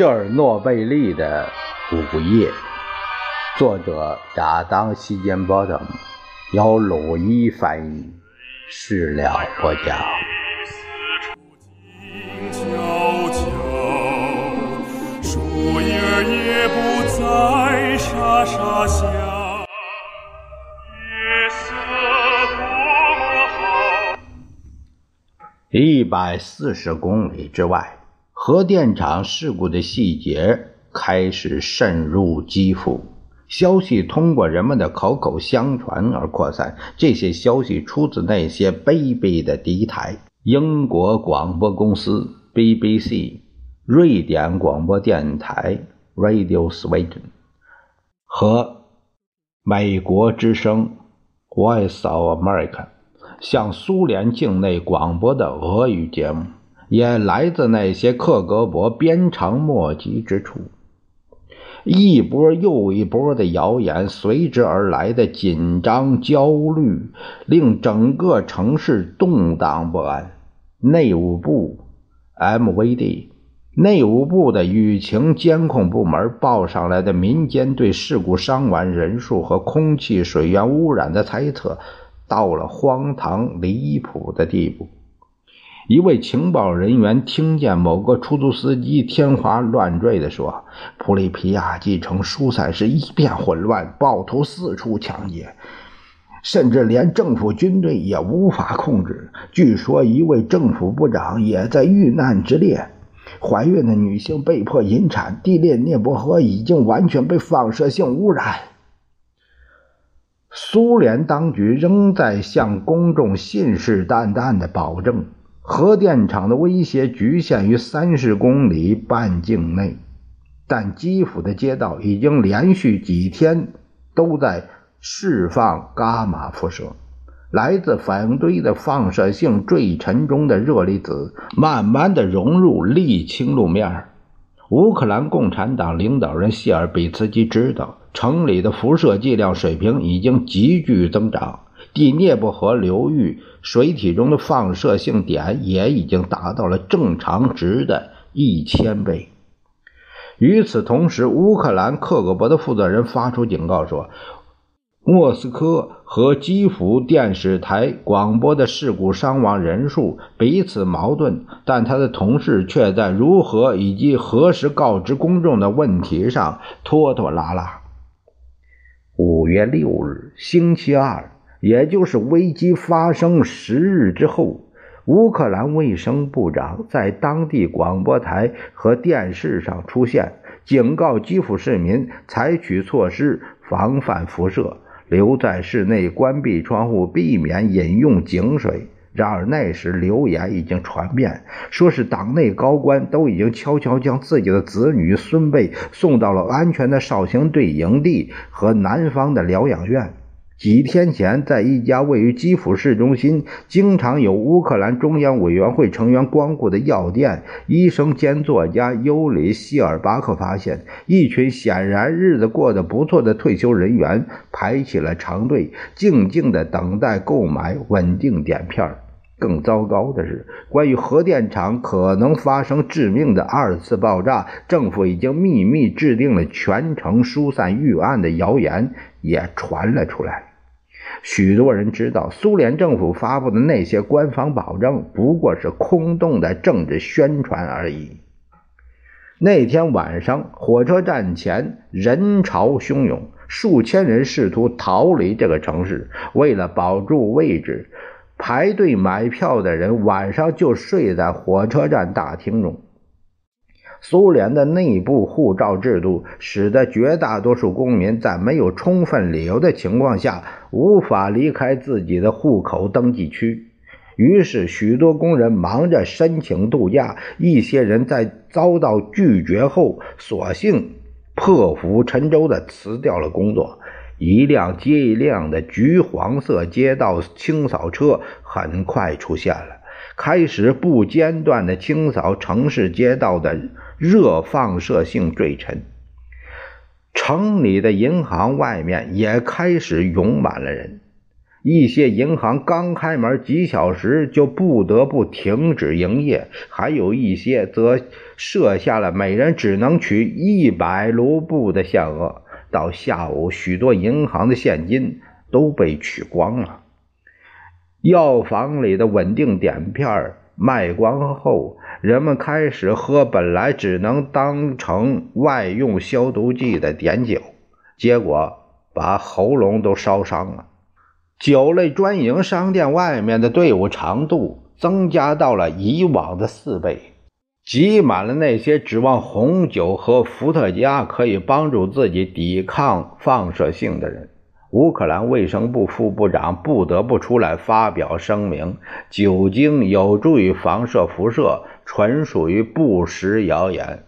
切尔诺贝利的午夜，作者亚当·希坚波特，由鲁伊翻译，事了播讲。一百四十公里之外。核电厂事故的细节开始渗入肌肤，消息通过人们的口口相传而扩散。这些消息出自那些卑鄙的敌台：英国广播公司 （BBC）、瑞典广播电台 （Radio Sweden） 和美国之声 （Voice of America） 向苏联境内广播的俄语节目。也来自那些克格勃鞭长莫及之处，一波又一波的谣言随之而来的紧张焦虑，令整个城市动荡不安。内务部 （MVD） 内务部的舆情监控部门报上来的民间对事故伤亡人数和空气水源污染的猜测，到了荒唐离谱的地步。一位情报人员听见某个出租司机天花乱坠地说：“普里皮亚季城疏散是一片混乱，暴徒四处抢劫，甚至连政府军队也无法控制。据说一位政府部长也在遇难之列。怀孕的女性被迫引产。地列涅伯河已经完全被放射性污染。”苏联当局仍在向公众信誓旦旦地保证。核电厂的威胁局限于三十公里半径内，但基辅的街道已经连续几天都在释放伽马辐射。来自反应堆的放射性坠尘中的热粒子慢慢的融入沥青路面。乌克兰共产党领导人谢尔比茨基知道，城里的辐射剂量水平已经急剧增长。第聂伯河流域水体中的放射性碘也已经达到了正常值的一千倍。与此同时，乌克兰克格勃的负责人发出警告说，莫斯科和基辅电视台广播的事故伤亡人数彼此矛盾，但他的同事却在如何以及何时告知公众的问题上拖拖拉拉。五月六日，星期二。也就是危机发生十日之后，乌克兰卫生部长在当地广播台和电视上出现，警告基辅市民采取措施防范辐射，留在室内，关闭窗户，避免饮用井水。然而那时流言已经传遍，说是党内高官都已经悄悄将自己的子女孙辈送到了安全的少先队营地和南方的疗养院。几天前，在一家位于基辅市中心、经常有乌克兰中央委员会成员光顾的药店，医生兼作家尤里希尔巴克发现，一群显然日子过得不错的退休人员排起了长队，静静地等待购买稳定碘片。更糟糕的是，关于核电厂可能发生致命的二次爆炸，政府已经秘密制定了全城疏散预案的谣言也传了出来。许多人知道，苏联政府发布的那些官方保证不过是空洞的政治宣传而已。那天晚上，火车站前人潮汹涌，数千人试图逃离这个城市。为了保住位置，排队买票的人晚上就睡在火车站大厅中。苏联的内部护照制度使得绝大多数公民在没有充分理由的情况下无法离开自己的户口登记区，于是许多工人忙着申请度假，一些人在遭到拒绝后，索性破釜沉舟地辞掉了工作。一辆接一辆的橘黄色街道清扫车很快出现了，开始不间断地清扫城市街道的。热放射性坠尘，城里的银行外面也开始涌满了人。一些银行刚开门几小时就不得不停止营业，还有一些则设下了每人只能取一百卢布的限额。到下午，许多银行的现金都被取光了。药房里的稳定碘片卖光后，人们开始喝本来只能当成外用消毒剂的碘酒，结果把喉咙都烧伤了。酒类专营商店外面的队伍长度增加到了以往的四倍，挤满了那些指望红酒和伏特加可以帮助自己抵抗放射性的人。乌克兰卫生部副部长不得不出来发表声明：酒精有助于防射辐射，纯属于不实谣言。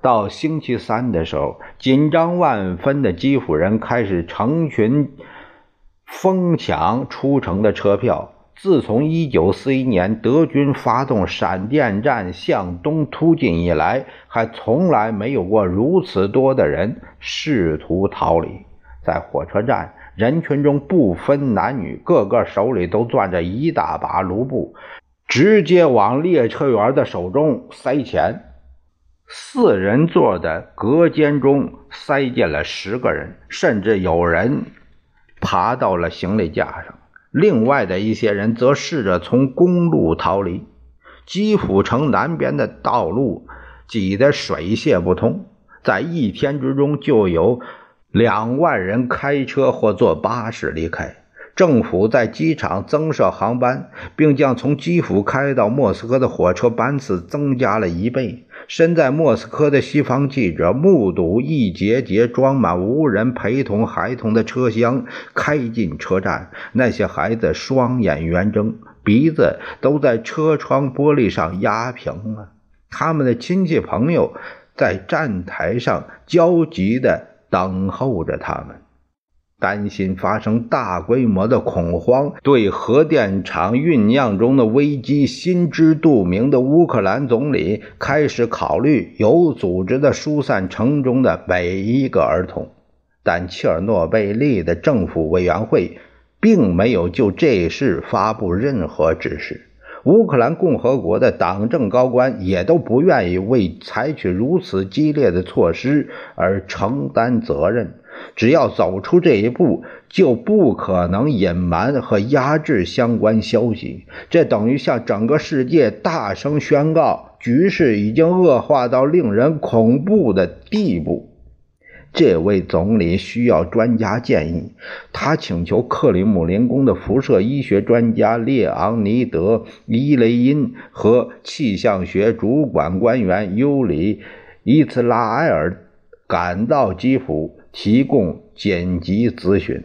到星期三的时候，紧张万分的基辅人开始成群。疯抢出城的车票。自从1941年德军发动闪电战向东突进以来，还从来没有过如此多的人试图逃离。在火车站，人群中不分男女，个个手里都攥着一大把卢布，直接往列车员的手中塞钱。四人座的隔间中塞进了十个人，甚至有人。爬到了行李架上，另外的一些人则试着从公路逃离。基辅城南边的道路挤得水泄不通，在一天之中就有两万人开车或坐巴士离开。政府在机场增设航班，并将从基辅开到莫斯科的火车班次增加了一倍。身在莫斯科的西方记者目睹一节节装满无人陪同孩童的车厢开进车站，那些孩子双眼圆睁，鼻子都在车窗玻璃上压平了。他们的亲戚朋友在站台上焦急地等候着他们。担心发生大规模的恐慌，对核电厂酝酿中的危机心知肚明的乌克兰总理开始考虑有组织的疏散城中的每一个儿童，但切尔诺贝利的政府委员会并没有就这事发布任何指示。乌克兰共和国的党政高官也都不愿意为采取如此激烈的措施而承担责任。只要走出这一步，就不可能隐瞒和压制相关消息。这等于向整个世界大声宣告，局势已经恶化到令人恐怖的地步。这位总理需要专家建议，他请求克里姆林宫的辐射医学专家列昂尼德·伊雷因和气象学主管官员尤里·伊茨拉埃尔赶到基辅。提供紧急咨询。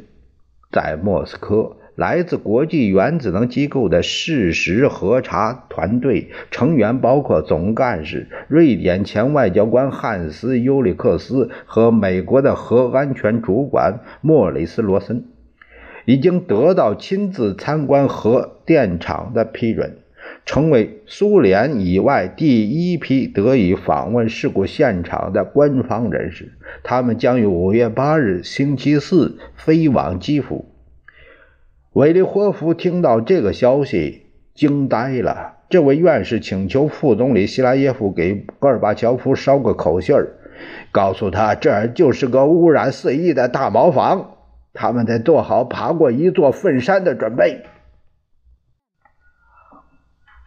在莫斯科，来自国际原子能机构的事实核查团队成员包括总干事、瑞典前外交官汉斯·尤里克斯和美国的核安全主管莫里斯·罗森，已经得到亲自参观核电厂的批准。成为苏联以外第一批得以访问事故现场的官方人士。他们将于五月八日星期四飞往基辅。韦利霍夫听到这个消息，惊呆了。这位院士请求副总理希拉耶夫给戈尔巴乔夫捎个口信儿，告诉他这就是个污染四溢的大茅房，他们得做好爬过一座粪山的准备。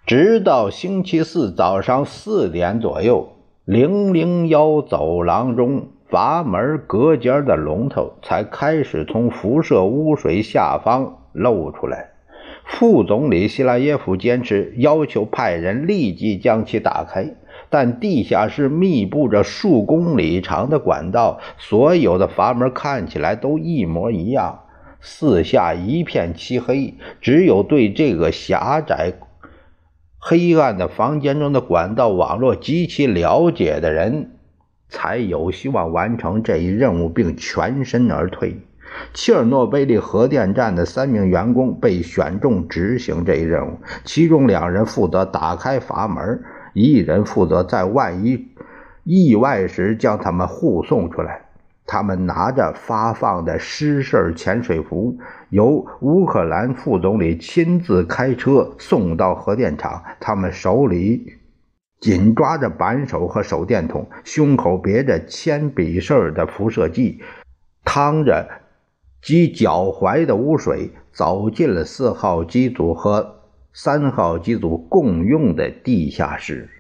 直到星期四早上四点左右，零零幺走廊中阀门隔间的龙头才开始从辐射污水下方露出来。副总理希拉耶夫坚持要求派人立即将其打开，但地下室密布着数公里长的管道，所有的阀门看起来都一模一样。四下一片漆黑，只有对这个狭窄。黑暗的房间中的管道网络极其了解的人，才有希望完成这一任务并全身而退。切尔诺贝利核电站的三名员工被选中执行这一任务，其中两人负责打开阀门，一人负责在万一意外时将他们护送出来。他们拿着发放的失事潜水服，由乌克兰副总理亲自开车送到核电厂。他们手里紧抓着扳手和手电筒，胸口别着铅笔式的辐射剂，趟着及脚踝的污水，走进了四号机组和三号机组共用的地下室。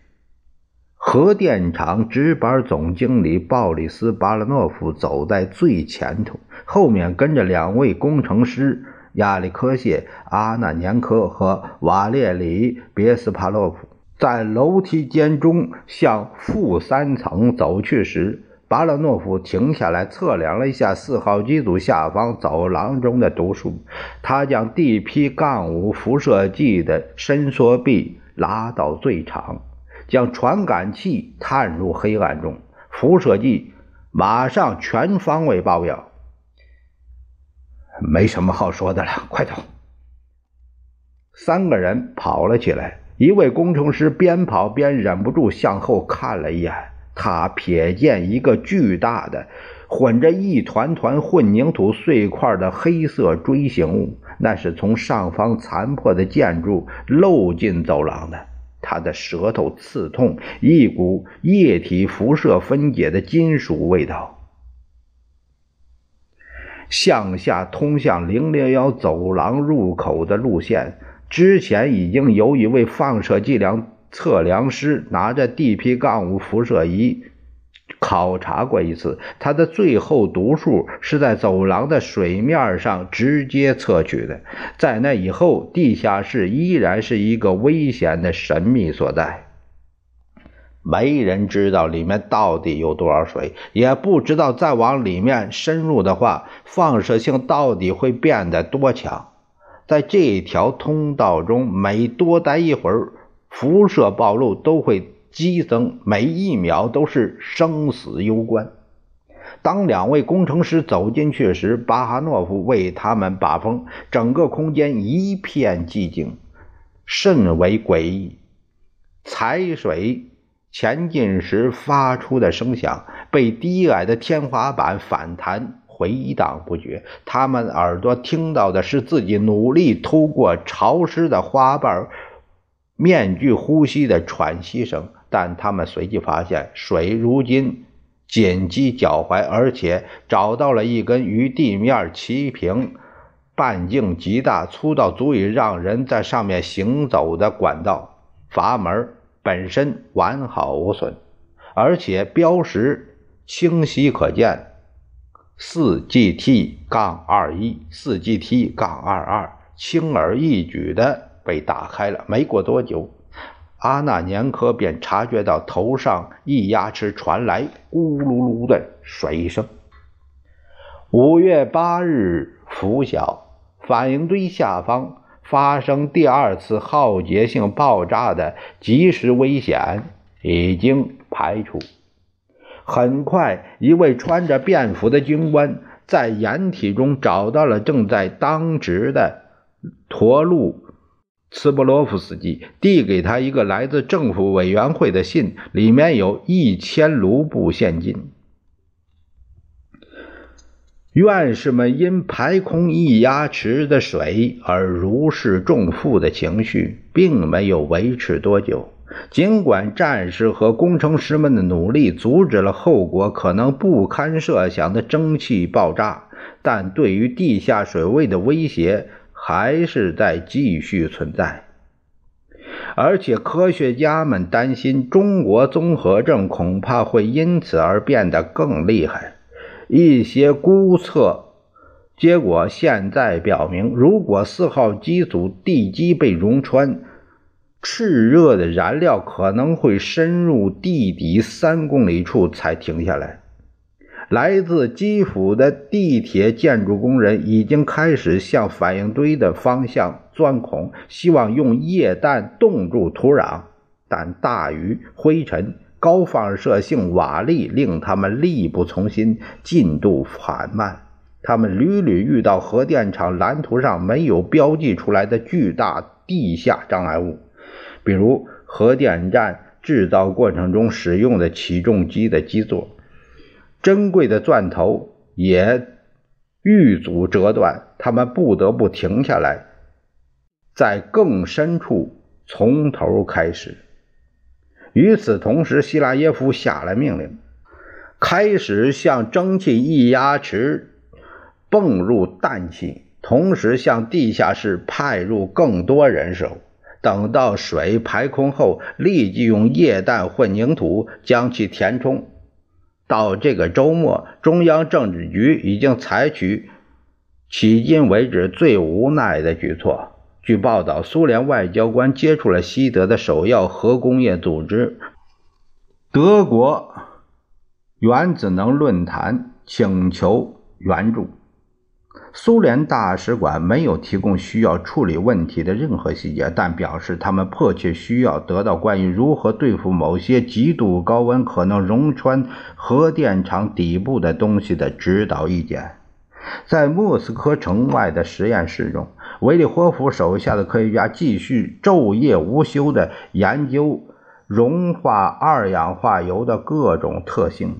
核电厂值班总经理鲍里斯·巴拉诺夫走在最前头，后面跟着两位工程师亚历克谢·阿纳年科和瓦列里·别斯帕洛夫。在楼梯间中向负三层走去时，巴勒诺夫停下来测量了一下四号机组下方走廊中的读数。他将 DP-5 辐射剂的伸缩臂拉到最长。将传感器探入黑暗中，辐射剂马上全方位爆表。没什么好说的了，快走！三个人跑了起来。一位工程师边跑边忍不住向后看了一眼，他瞥见一个巨大的、混着一团团混凝土碎块的黑色锥形物，那是从上方残破的建筑漏进走廊的。他的舌头刺痛，一股液体辐射分解的金属味道。向下通向零零幺走廊入口的路线，之前已经有一位放射剂量测量师拿着 DP- 杠五辐射仪。考察过一次，它的最后读数是在走廊的水面上直接测取的。在那以后，地下室依然是一个危险的神秘所在。没人知道里面到底有多少水，也不知道再往里面深入的话，放射性到底会变得多强。在这条通道中，每多待一会儿，辐射暴露都会。激增，每一秒都是生死攸关。当两位工程师走进去时，巴哈诺夫为他们把风。整个空间一片寂静，甚为诡异。踩水前进时发出的声响被低矮的天花板反弹回荡不绝。他们耳朵听到的是自己努力突过潮湿的花瓣面具呼吸的喘息声。但他们随即发现，水如今紧及脚踝，而且找到了一根与地面齐平、半径极大、粗到足以让人在上面行走的管道。阀门本身完好无损，而且标识清晰可见：四 GT- 杠二一、四 GT- 杠二二，轻而易举的被打开了。没过多久。阿纳年科便察觉到头上一压池传来咕噜噜的水声。五月八日拂晓，反应堆下方发生第二次浩劫性爆炸的及时危险已经排除。很快，一位穿着便服的军官在掩体中找到了正在当值的驼鹿。茨波罗夫斯基递给他一个来自政府委员会的信，里面有一千卢布现金。院士们因排空一压池的水而如释重负的情绪，并没有维持多久。尽管战士和工程师们的努力阻止了后果可能不堪设想的蒸汽爆炸，但对于地下水位的威胁。还是在继续存在，而且科学家们担心中国综合症恐怕会因此而变得更厉害。一些估测结果现在表明，如果四号机组地基被溶穿，炽热的燃料可能会深入地底三公里处才停下来。来自基辅的地铁建筑工人已经开始向反应堆的方向钻孔，希望用液氮冻住土壤。但大雨、灰尘、高放射性瓦砾令他们力不从心，进度缓慢。他们屡屡遇到核电厂蓝图上没有标记出来的巨大地下障碍物，比如核电站制造过程中使用的起重机的基座。珍贵的钻头也遇阻折断，他们不得不停下来，在更深处从头开始。与此同时，希拉耶夫下了命令，开始向蒸汽液压池泵入氮气，同时向地下室派入更多人手。等到水排空后，立即用液氮混凝土将其填充。到这个周末，中央政治局已经采取迄今为止最无奈的举措。据报道，苏联外交官接触了西德的首要核工业组织——德国原子能论坛，请求援助。苏联大使馆没有提供需要处理问题的任何细节，但表示他们迫切需要得到关于如何对付某些极度高温可能溶穿核电厂底部的东西的指导意见。在莫斯科城外的实验室中，维利霍夫手下的科学家继续昼夜无休地研究融化二氧化铀的各种特性。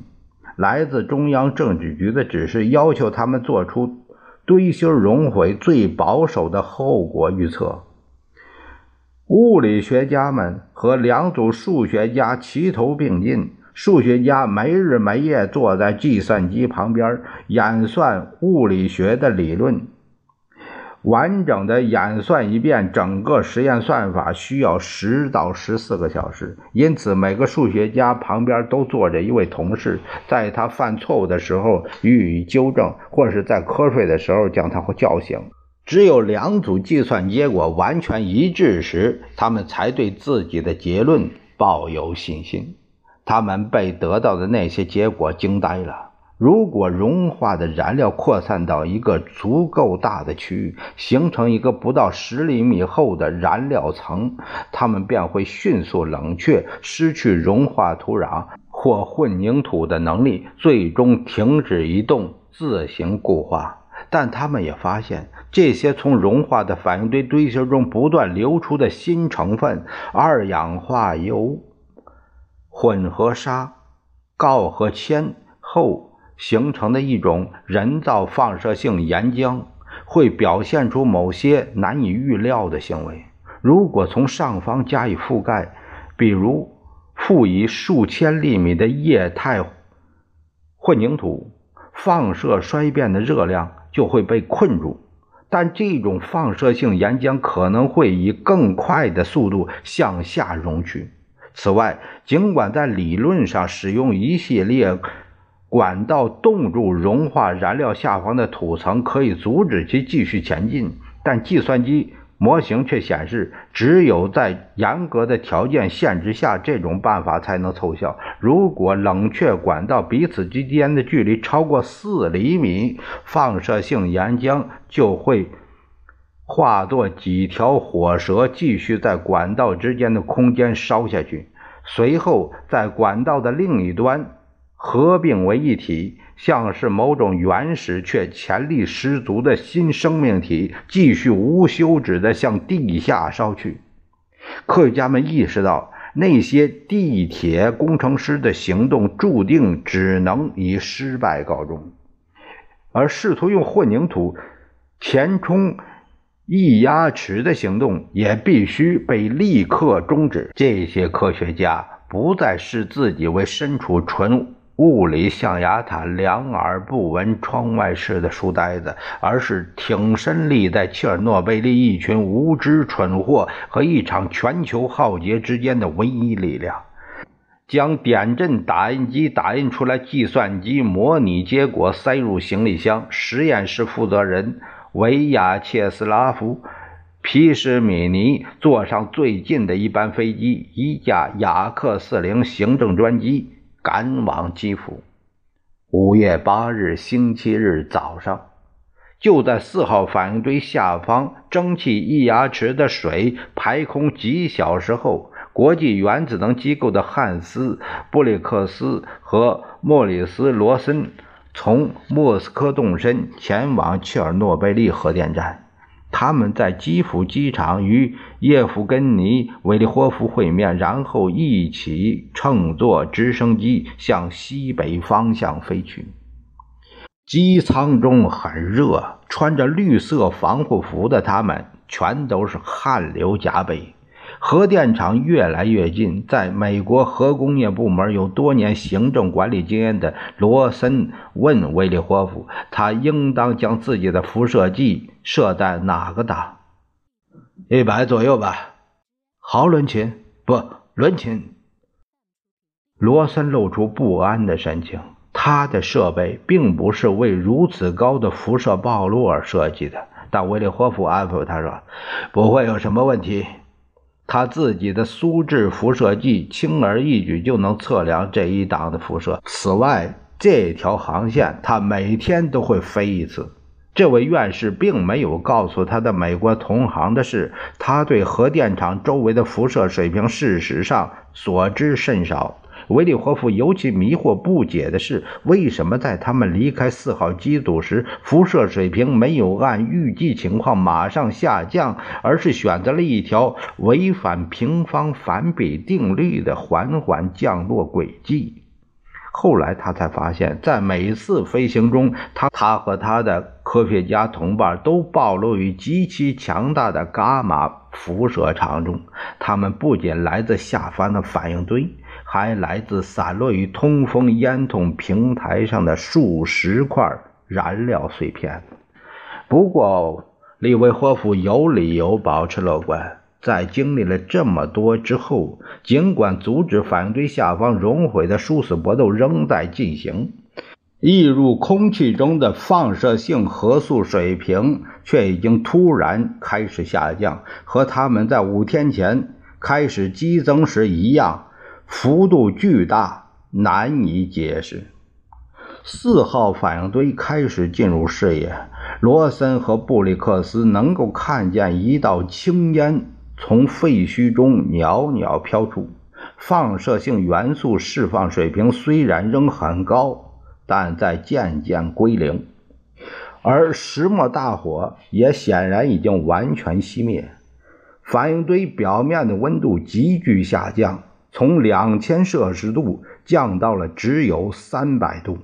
来自中央政治局的指示要求他们做出。堆芯熔毁最保守的后果预测。物理学家们和两组数学家齐头并进，数学家没日没夜坐在计算机旁边演算物理学的理论。完整的演算一遍整个实验算法需要十到十四个小时，因此每个数学家旁边都坐着一位同事，在他犯错误的时候予以纠正，或是在瞌睡的时候将他叫醒。只有两组计算结果完全一致时，他们才对自己的结论抱有信心。他们被得到的那些结果惊呆了。如果融化的燃料扩散到一个足够大的区域，形成一个不到十厘米厚的燃料层，它们便会迅速冷却，失去融化土壤或混凝土的能力，最终停止移动，自行固化。但他们也发现，这些从融化的反应堆堆芯中不断流出的新成分——二氧化铀混合砂、锆和铅后。形成的一种人造放射性岩浆会表现出某些难以预料的行为。如果从上方加以覆盖，比如附以数千厘米的液态混凝土，放射衰变的热量就会被困住。但这种放射性岩浆可能会以更快的速度向下融去。此外，尽管在理论上使用一系列。管道冻住融化燃料下方的土层，可以阻止其继续前进，但计算机模型却显示，只有在严格的条件限制下，这种办法才能奏效。如果冷却管道彼此之间的距离超过四厘米，放射性岩浆就会化作几条火蛇，继续在管道之间的空间烧下去，随后在管道的另一端。合并为一体，像是某种原始却潜力十足的新生命体，继续无休止地向地下烧去。科学家们意识到，那些地铁工程师的行动注定只能以失败告终，而试图用混凝土填充液压池的行动也必须被立刻终止。这些科学家不再视自己为身处纯。物理象牙塔两耳不闻窗外事的书呆子，而是挺身立在切尔诺贝利一群无知蠢货和一场全球浩劫之间的唯一力量。将点阵打印机打印出来计算机模拟结果塞入行李箱。实验室负责人维亚切斯拉夫·皮什米尼坐上最近的一班飞机，一架雅克四零行政专机。赶往基辅。五月八日星期日早上，就在四号反应堆下方蒸汽液压池的水排空几小时后，国际原子能机构的汉斯·布里克斯和莫里斯·罗森从莫斯科动身前往切尔诺贝利核电站。他们在基辅机场与叶夫根尼·维利霍夫会面，然后一起乘坐直升机向西北方向飞去。机舱中很热，穿着绿色防护服的他们全都是汗流浃背。核电厂越来越近，在美国核工业部门有多年行政管理经验的罗森问维利霍夫：“他应当将自己的辐射计设在哪个档？一百左右吧。毫伦琴不，伦琴。”罗森露出不安的神情。他的设备并不是为如此高的辐射暴露而设计的，但维利霍夫安抚他说：“不会有什么问题。”他自己的苏制辐射计轻而易举就能测量这一档的辐射。此外，这条航线他每天都会飞一次。这位院士并没有告诉他的美国同行的是，他对核电厂周围的辐射水平事实上所知甚少。维利霍夫尤其迷惑不解的是，为什么在他们离开四号机组时，辐射水平没有按预计情况马上下降，而是选择了一条违反平方反比定律的缓缓降落轨迹？后来他才发现，在每次飞行中，他他和他的科学家同伴都暴露于极其强大的伽马辐射场中。他们不仅来自下方的反应堆。还来自散落于通风烟囱平台上的数十块燃料碎片。不过，利维霍夫有理由保持乐观。在经历了这么多之后，尽管阻止反应堆下方熔毁的殊死搏斗仍在进行，溢入空气中的放射性核素水平却已经突然开始下降，和他们在五天前开始激增时一样。幅度巨大，难以解释。四号反应堆开始进入视野，罗森和布里克斯能够看见一道青烟从废墟中袅袅飘出。放射性元素释放水平虽然仍很高，但在渐渐归零，而石墨大火也显然已经完全熄灭。反应堆表面的温度急剧下降。从两千摄氏度降到了只有三百度。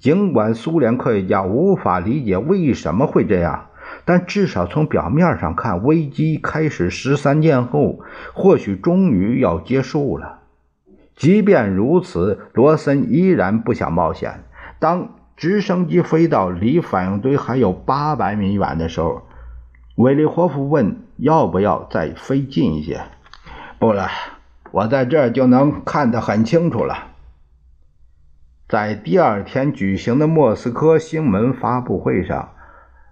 尽管苏联科学家无法理解为什么会这样，但至少从表面上看，危机开始十三天后，或许终于要结束了。即便如此，罗森依然不想冒险。当直升机飞到离反应堆还有八百米远的时候，维利霍夫问：“要不要再飞近一些？”“不了。”我在这儿就能看得很清楚了。在第二天举行的莫斯科新闻发布会上，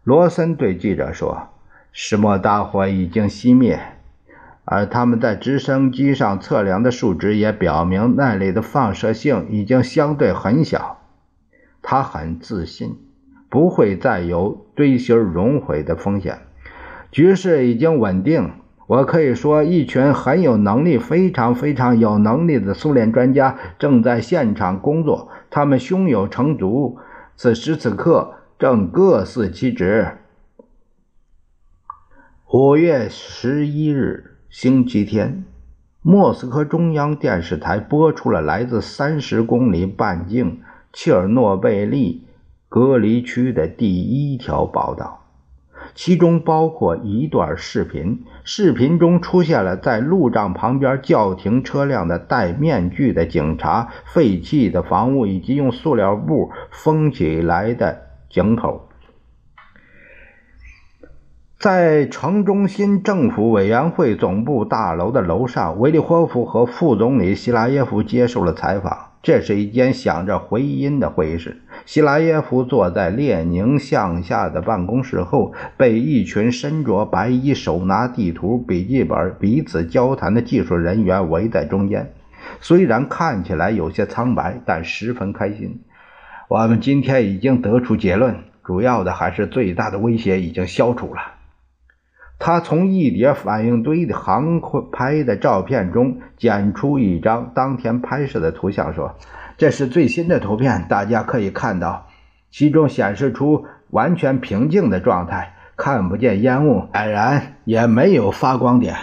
罗森对记者说：“石墨大火已经熄灭，而他们在直升机上测量的数值也表明那里的放射性已经相对很小。他很自信，不会再有堆芯熔毁的风险。局势已经稳定。”我可以说，一群很有能力、非常非常有能力的苏联专家正在现场工作，他们胸有成竹，此时此刻正各司其职。五月十一日，星期天，莫斯科中央电视台播出了来自三十公里半径切尔诺贝利隔离区的第一条报道。其中包括一段视频，视频中出现了在路障旁边叫停车辆的戴面具的警察、废弃的房屋以及用塑料布封起来的井口。在城中心政府委员会总部大楼的楼上，维利霍夫和副总理希拉耶夫接受了采访。这是一间响着回音的会议室。希拉耶夫坐在列宁向下的办公室后，被一群身着白衣、手拿地图、笔记本、彼此交谈的技术人员围在中间。虽然看起来有些苍白，但十分开心。我们今天已经得出结论，主要的还是最大的威胁已经消除了。他从一叠反应堆的航拍的照片中剪出一张当天拍摄的图像，说：“这是最新的图片，大家可以看到，其中显示出完全平静的状态。看不见烟雾，显然也没有发光点。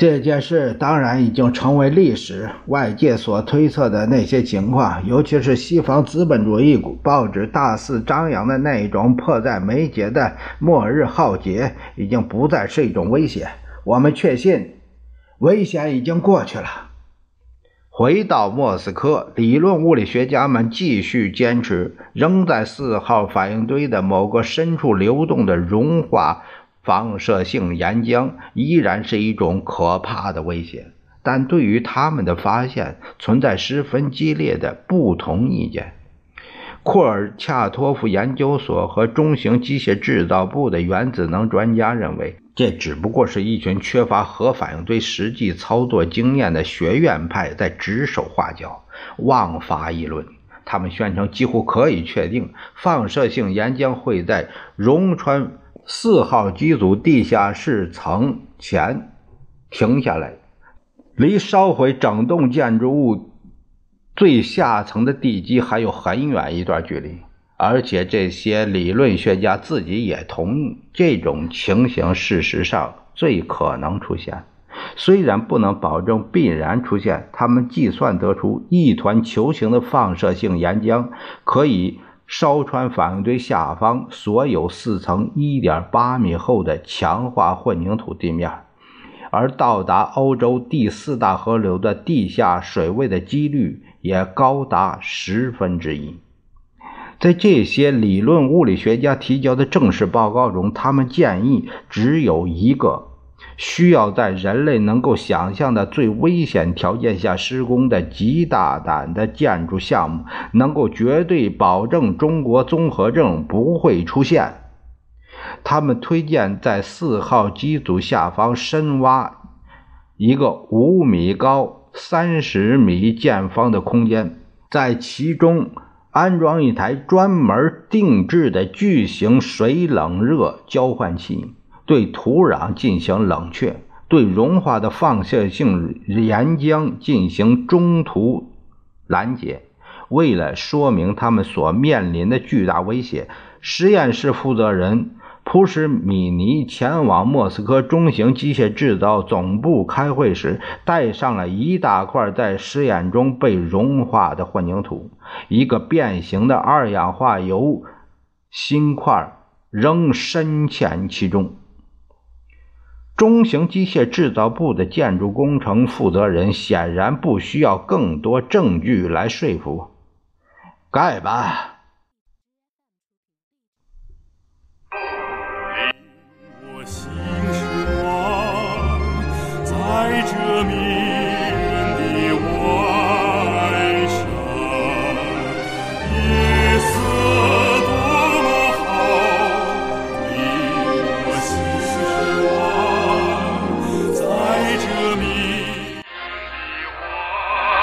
这件事当然已经成为历史。外界所推测的那些情况，尤其是西方资本主义报纸大肆张扬的那一种迫在眉睫的末日浩劫，已经不再是一种威胁。我们确信，危险已经过去了。回到莫斯科，理论物理学家们继续坚持，仍在四号反应堆的某个深处流动的融化。放射性岩浆依然是一种可怕的威胁，但对于他们的发现存在十分激烈的不同意见。库尔恰托夫研究所和中型机械制造部的原子能专家认为，这只不过是一群缺乏核反应堆实际操作经验的学院派在指手画脚、妄发议论。他们宣称，几乎可以确定，放射性岩浆会在溶穿。四号机组地下室层前停下来，离烧毁整栋建筑物最下层的地基还有很远一段距离。而且这些理论学家自己也同意，这种情形事实上最可能出现。虽然不能保证必然出现，他们计算得出一团球形的放射性岩浆可以。烧穿反应堆下方所有四层1.8米厚的强化混凝土地面，而到达欧洲第四大河流的地下水位的几率也高达十分之一。在这些理论物理学家提交的正式报告中，他们建议只有一个。需要在人类能够想象的最危险条件下施工的极大胆的建筑项目，能够绝对保证中国综合症不会出现。他们推荐在四号机组下方深挖一个五米高、三十米见方的空间，在其中安装一台专门定制的巨型水冷热交换器。对土壤进行冷却，对融化的放射性岩浆进行中途拦截。为了说明他们所面临的巨大威胁，实验室负责人普什米尼前往莫斯科中型机械制造总部开会时，带上了一大块在实验中被融化的混凝土，一个变形的二氧化铀芯块仍深潜其中。中型机械制造部的建筑工程负责人显然不需要更多证据来说服，盖吧。我心在这明。